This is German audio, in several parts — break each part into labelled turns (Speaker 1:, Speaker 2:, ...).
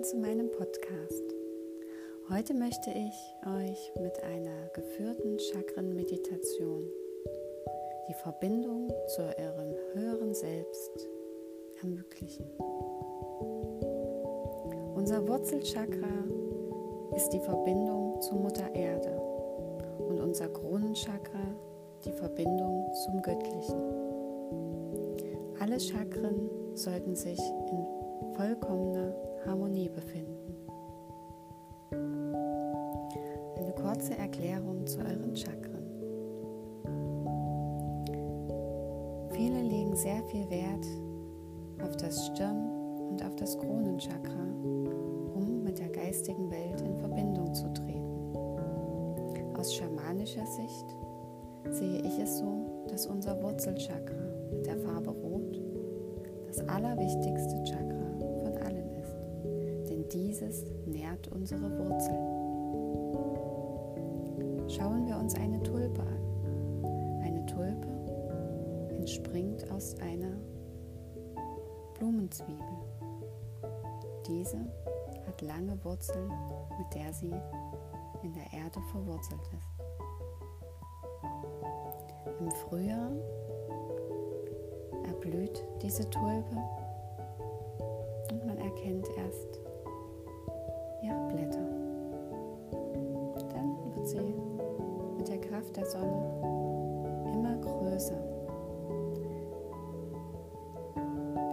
Speaker 1: willkommen zu meinem Podcast. Heute möchte ich euch mit einer geführten Chakren-Meditation die Verbindung zu eurem höheren Selbst ermöglichen. Unser Wurzelchakra ist die Verbindung zur Mutter Erde und unser Kronenchakra die Verbindung zum Göttlichen. Alle Chakren sollten sich in vollkommener Harmonie befinden. Eine kurze Erklärung zu euren Chakren. Viele legen sehr viel Wert auf das Stirn- und auf das Kronenchakra, um mit der geistigen Welt in Verbindung zu treten. Aus schamanischer Sicht sehe ich es so, dass unser Wurzelchakra mit der Farbe Rot das allerwichtigste Chakra dieses nährt unsere Wurzeln. Schauen wir uns eine Tulpe an. Eine Tulpe entspringt aus einer Blumenzwiebel. Diese hat lange Wurzeln, mit der sie in der Erde verwurzelt ist. Im Frühjahr erblüht diese Tulpe und man erkennt erst ihre Blätter. Dann wird sie mit der Kraft der Sonne immer größer,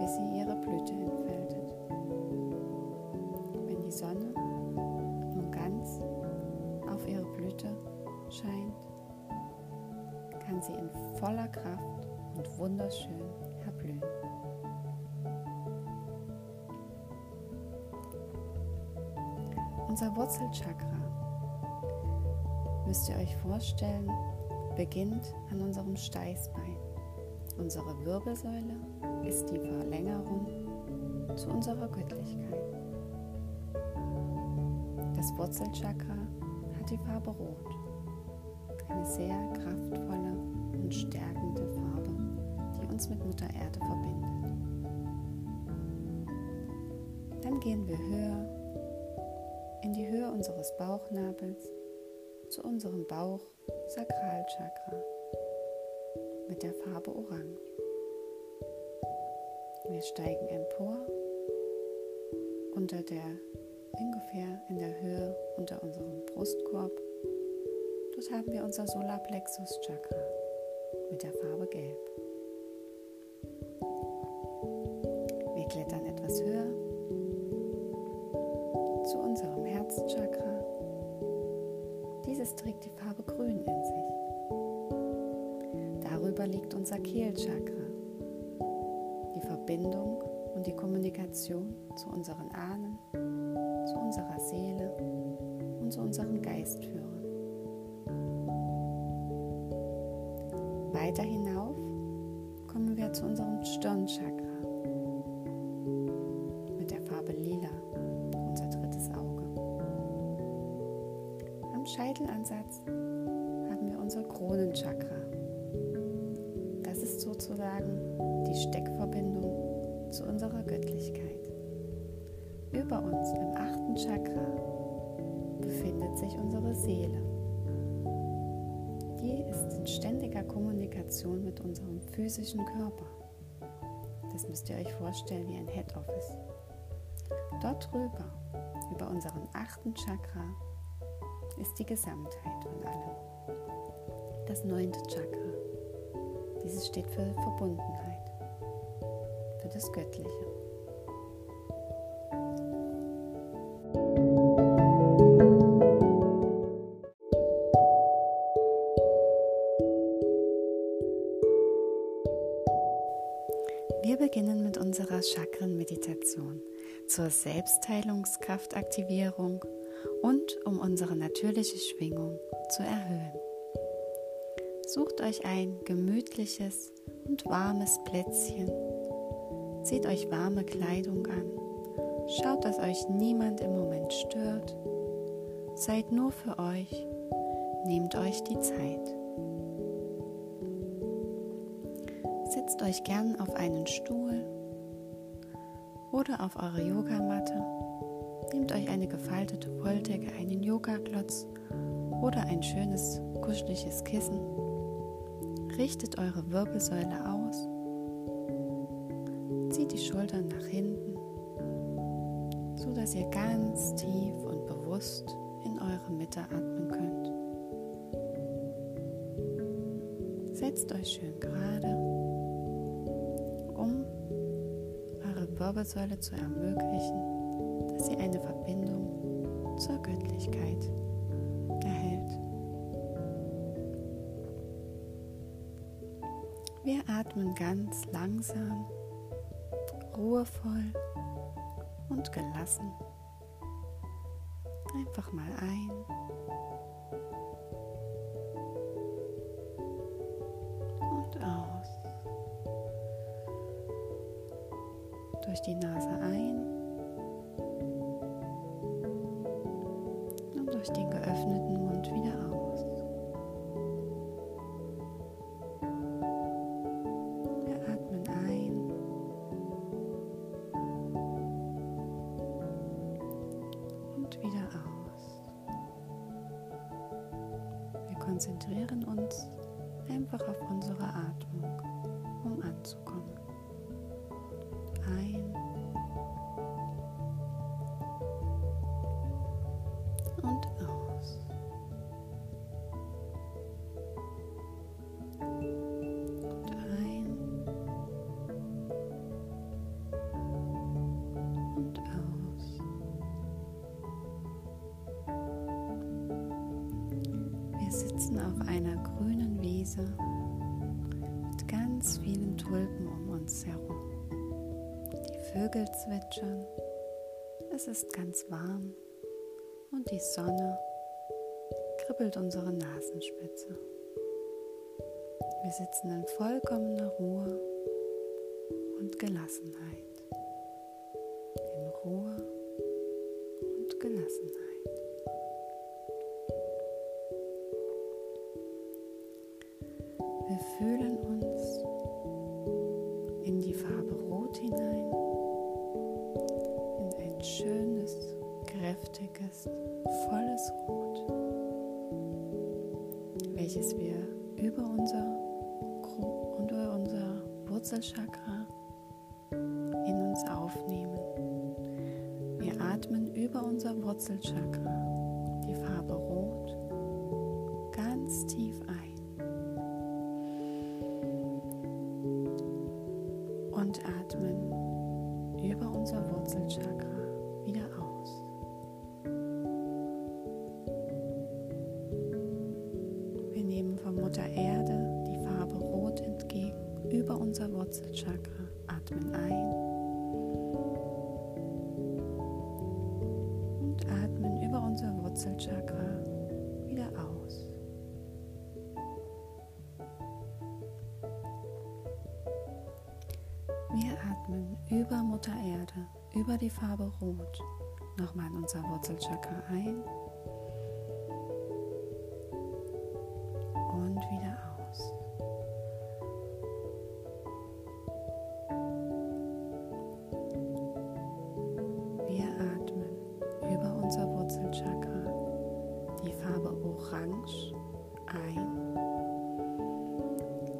Speaker 1: bis sie ihre Blüte entfaltet. Wenn die Sonne nun ganz auf ihre Blüte scheint, kann sie in voller Kraft und wunderschön erblühen. Unser Wurzelchakra, müsst ihr euch vorstellen, beginnt an unserem Steißbein. Unsere Wirbelsäule ist die Verlängerung zu unserer Göttlichkeit. Das Wurzelchakra hat die Farbe Rot, eine sehr kraftvolle und stärkende Farbe, die uns mit Mutter Erde verbindet. Dann gehen wir höher in die Höhe unseres Bauchnabels zu unserem Bauch-Sakralchakra mit der Farbe Orange. Wir steigen empor unter der ungefähr in der Höhe unter unserem Brustkorb. Dort haben wir unser Solarplexus Chakra mit der Farbe Gelb. Wir klettern etwas höher zu unserem Herzchakra. Dieses trägt die Farbe Grün in sich. Darüber liegt unser Kehlchakra, die Verbindung und die Kommunikation zu unseren Ahnen, zu unserer Seele und zu unseren Geistführern. Weiter hinauf kommen wir zu unserem Stirnchakra Chakra befindet sich unsere Seele. Die ist in ständiger Kommunikation mit unserem physischen Körper. Das müsst ihr euch vorstellen wie ein Head Office. Dort drüber, über unseren achten Chakra, ist die Gesamtheit von allem. Das neunte Chakra. Dieses steht für Verbundenheit, für das Göttliche. Wir beginnen mit unserer Chakrenmeditation zur Selbstheilungskraftaktivierung und um unsere natürliche Schwingung zu erhöhen. Sucht euch ein gemütliches und warmes Plätzchen, zieht euch warme Kleidung an, schaut, dass euch niemand im Moment stört, seid nur für euch, nehmt euch die Zeit. Setzt euch gern auf einen Stuhl oder auf eure Yogamatte Nehmt euch eine gefaltete Wolldecke, einen Yoga-Klotz oder ein schönes, kuscheliges Kissen. Richtet eure Wirbelsäule aus. Zieht die Schultern nach hinten, sodass ihr ganz tief und bewusst in eure Mitte atmen könnt. Setzt euch schön gerade, Wirbelsäule zu ermöglichen, dass sie eine Verbindung zur Göttlichkeit erhält. Wir atmen ganz langsam, ruhevoll und gelassen. Einfach mal ein Durch die Nase ein und durch den geöffneten Mund wieder aus. Wir atmen ein und wieder aus. Wir konzentrieren uns einfach auf unsere Atmung, um anzukommen. Ein und aus. Und ein und aus. Wir sitzen auf einer grünen Wiese mit ganz vielen Tulpen um uns herum. Vögel zwitschern, es ist ganz warm und die Sonne kribbelt unsere Nasenspitze. Wir sitzen in vollkommener Ruhe und Gelassenheit. In Ruhe und Gelassenheit. Wir fühlen uns in die Farbe Rot hinein, in ein schönes, kräftiges, volles Rot, welches wir über unser, Gro- unter unser Wurzelchakra in uns aufnehmen. Wir atmen über unser Wurzelchakra die Farbe Rot ganz tief ein. und atmen Wurzelchakra, atmen ein. Und atmen über unser Wurzelchakra wieder aus. Wir atmen über Mutter Erde, über die Farbe Rot, nochmal in unser Wurzelchakra ein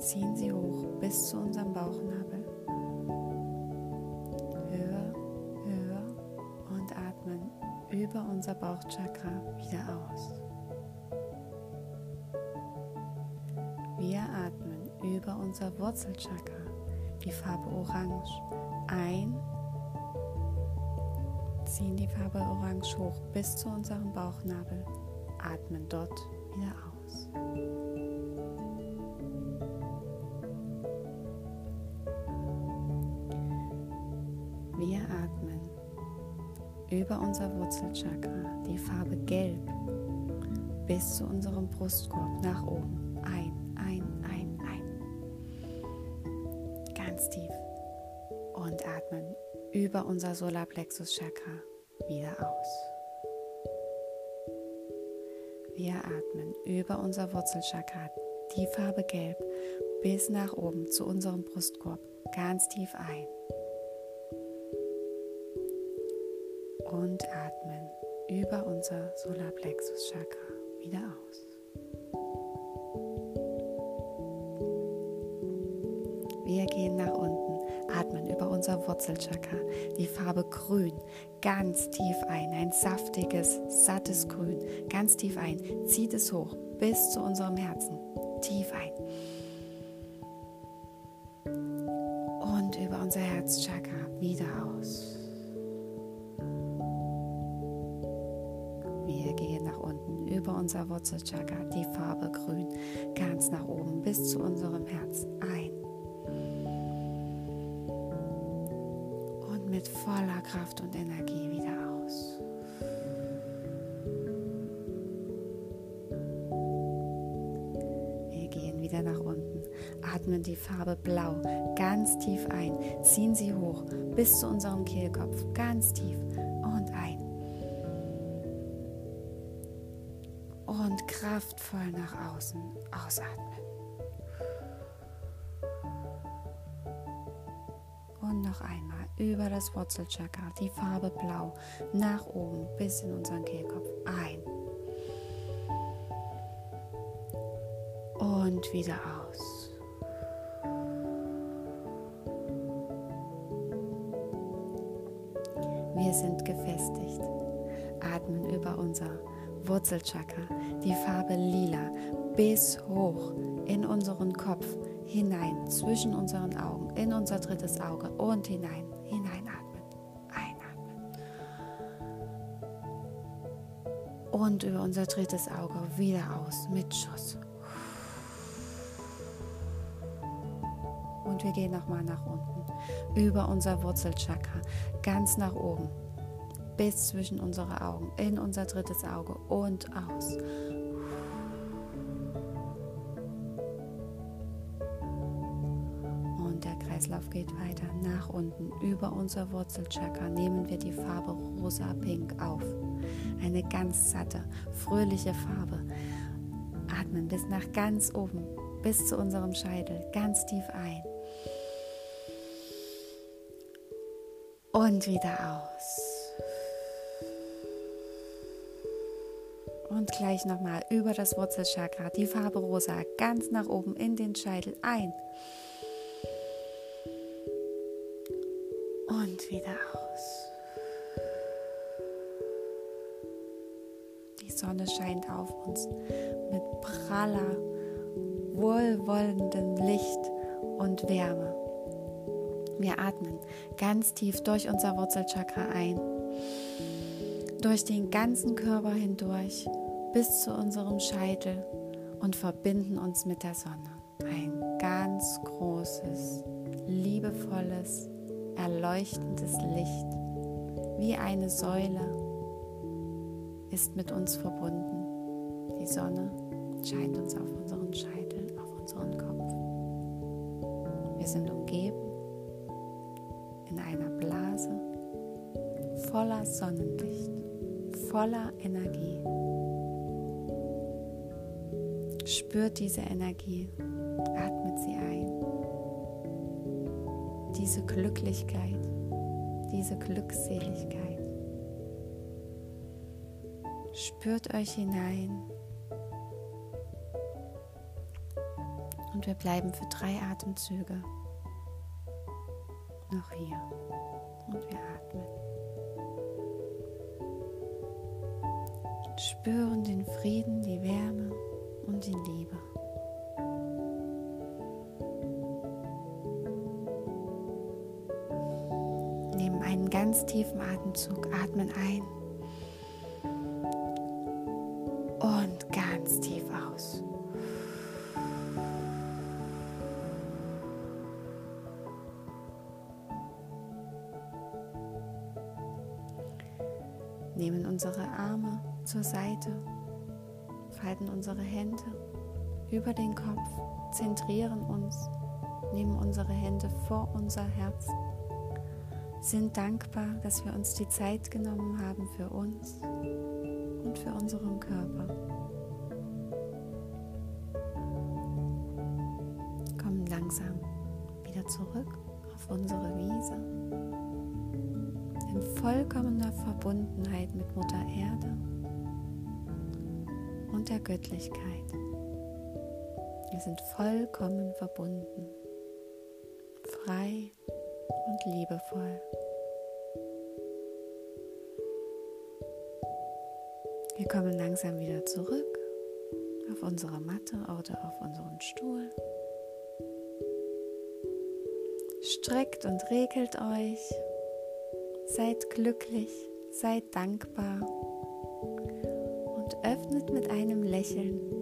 Speaker 1: ziehen sie hoch bis zu unserem Bauchnabel höher, höher und atmen über unser Bauchchakra wieder aus. Wir atmen über unser Wurzelchakra die Farbe Orange ein, ziehen die Farbe Orange hoch bis zu unserem Bauchnabel, atmen dort wieder aus. Über unser Wurzelchakra die Farbe Gelb bis zu unserem Brustkorb nach oben. Ein, ein, ein, ein. Ganz tief. Und atmen über unser Solarplexus-Chakra wieder aus. Wir atmen über unser Wurzelchakra die Farbe Gelb bis nach oben zu unserem Brustkorb ganz tief ein. Und atmen über unser Solarplexus Chakra wieder aus. Wir gehen nach unten, atmen über unser Wurzelchakra, die Farbe grün, ganz tief ein, ein saftiges, sattes Grün, ganz tief ein, zieht es hoch bis zu unserem Herzen, tief ein. Und über unser Herzchakra wieder aus. Über unser Wurzelchakra, die Farbe grün, ganz nach oben bis zu unserem Herzen ein. Und mit voller Kraft und Energie wieder aus. Wir gehen wieder nach unten, atmen die Farbe blau ganz tief ein, ziehen sie hoch bis zu unserem Kehlkopf, ganz tief kraftvoll nach außen ausatmen. Und noch einmal über das Wurzelchakra, die Farbe blau, nach oben bis in unseren Kehlkopf ein. Und wieder aus. Wurzelchakra, die Farbe lila, bis hoch in unseren Kopf hinein, zwischen unseren Augen, in unser drittes Auge und hinein, hineinatmen, einatmen. Und über unser drittes Auge wieder aus mit Schuss. Und wir gehen nochmal nach unten, über unser Wurzelchakra, ganz nach oben, bis zwischen unsere Augen, in unser drittes Auge und aus. Und der Kreislauf geht weiter nach unten. Über unser Wurzelchakra nehmen wir die Farbe rosa-pink auf. Eine ganz satte, fröhliche Farbe. Atmen bis nach ganz oben, bis zu unserem Scheitel, ganz tief ein. Und wieder aus. Und gleich nochmal über das Wurzelchakra, die Farbe rosa, ganz nach oben in den Scheitel ein. Und wieder aus. Die Sonne scheint auf uns mit praller, wohlwollendem Licht und Wärme. Wir atmen ganz tief durch unser Wurzelchakra ein, durch den ganzen Körper hindurch bis zu unserem Scheitel und verbinden uns mit der Sonne. Ein ganz großes, liebevolles, erleuchtendes Licht, wie eine Säule, ist mit uns verbunden. Die Sonne scheint uns auf unseren Scheitel, auf unseren Kopf. Wir sind umgeben in einer Blase voller Sonnenlicht, voller Energie. Spürt diese Energie, atmet sie ein. Diese Glücklichkeit, diese Glückseligkeit. Spürt euch hinein. Und wir bleiben für drei Atemzüge noch hier. Und wir atmen. Spüren den Frieden, die Wärme und die Liebe. Nehmen einen ganz tiefen Atemzug, atmen ein und ganz tief aus. Nehmen unsere Arme zur Seite, falten unsere Hände über den Kopf, zentrieren uns, nehmen unsere Hände vor unser Herz, sind dankbar, dass wir uns die Zeit genommen haben für uns und für unseren Körper. Kommen langsam wieder zurück auf unsere Wiese in vollkommener Verbundenheit mit Mutter Erde und der Göttlichkeit. Wir sind vollkommen verbunden, frei und liebevoll. Wir kommen langsam wieder zurück auf unsere Matte oder auf unseren Stuhl. Streckt und regelt euch. Seid glücklich, seid dankbar und öffnet mit einem Lächeln.